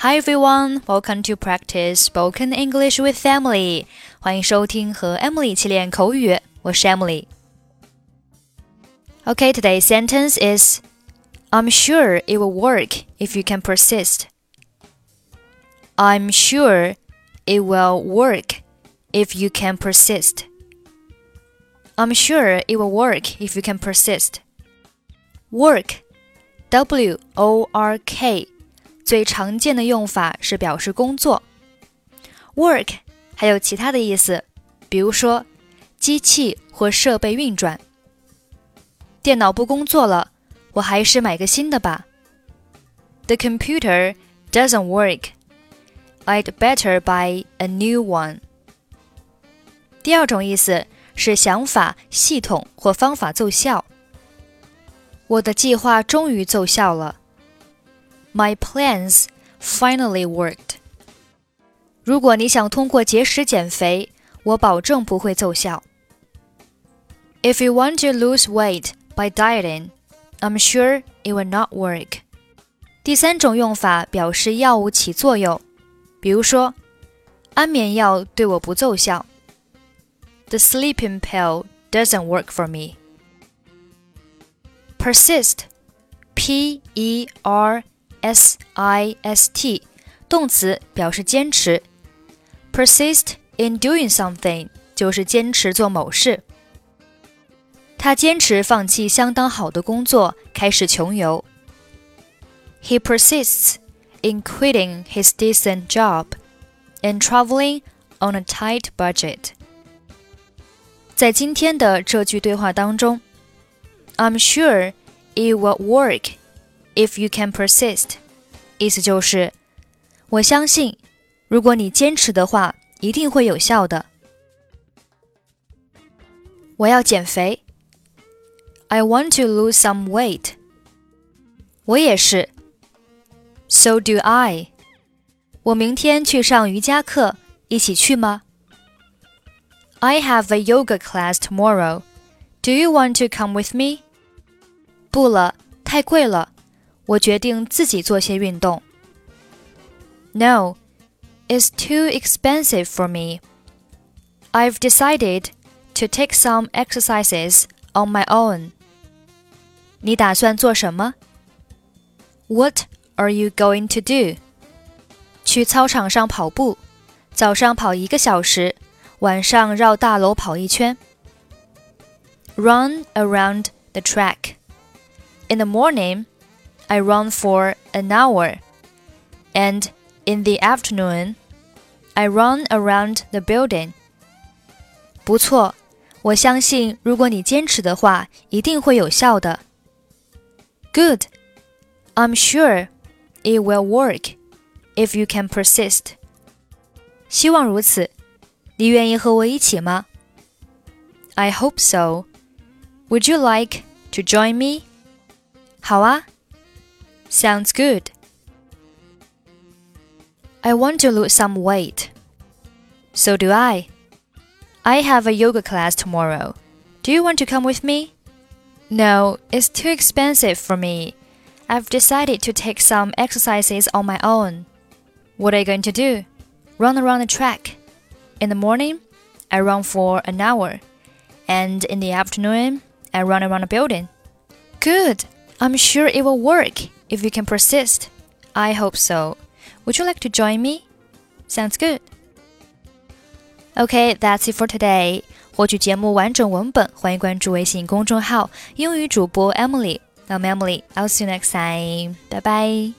Hi everyone, welcome to practice spoken English with Emily okay today's sentence is I'm sure it will work if you can persist. I'm sure it will work if you can persist. I'm sure it will work if you can persist. Work, W O R K 最常见的用法是表示工作。Work 还有其他的意思，比如说机器或设备运转。电脑不工作了，我还是买个新的吧。The computer doesn't work. I'd better buy a new one. 第二种意思是想法、系统或方法奏效。我的计划终于奏效了。My plans finally worked. 如果你想通过节食减肥，我保证不会奏效。If you want to lose weight by dieting, I'm sure it will not work. 第三种用法表示药物起作用，比如说，安眠药对我不奏效。The sleeping pill doesn't work for me. Persist, P E R S I S T，动词表示坚持。Persist in doing something 就是坚持做某事。他坚持放弃相当好的工作，开始穷游。He persists in quitting his decent job and traveling on a tight budget. 在今天的这句对话当中，I'm sure it will work if you can persist。意思就是，我相信，如果你坚持的话，一定会有效的。我要减肥。I want to lose some weight。我也是。So do I。我明天去上瑜伽课，一起去吗？I have a yoga class tomorrow. Do you want to come with me? 不了，太贵了。 我决定自己做些运动。No, it's too expensive for me. I've decided to take some exercises on my own. 你打算做什么？What are you going to do? 去操场上跑步，早上跑一个小时，晚上绕大楼跑一圈。Run around the track. In the morning, I run for an hour, and in the afternoon, I run around the building. 不错，我相信如果你坚持的话，一定会有效的。Good, I'm sure it will work if you can persist. 希望如此。你愿意和我一起吗？I hope so. Would you like to join me? 好啊。 Sounds good. I want to lose some weight. So do I. I have a yoga class tomorrow. Do you want to come with me? No, it's too expensive for me. I've decided to take some exercises on my own. What are you going to do? Run around the track. In the morning, I run for an hour. And in the afternoon, I run around a building. Good. I'm sure it will work if you can persist. I hope so. Would you like to join me? Sounds good. Okay, that's it for today. 获取节目完整文本，欢迎关注微信公众号“英语主播 Emily”。I'm Emily. I'll see you next time. Bye bye.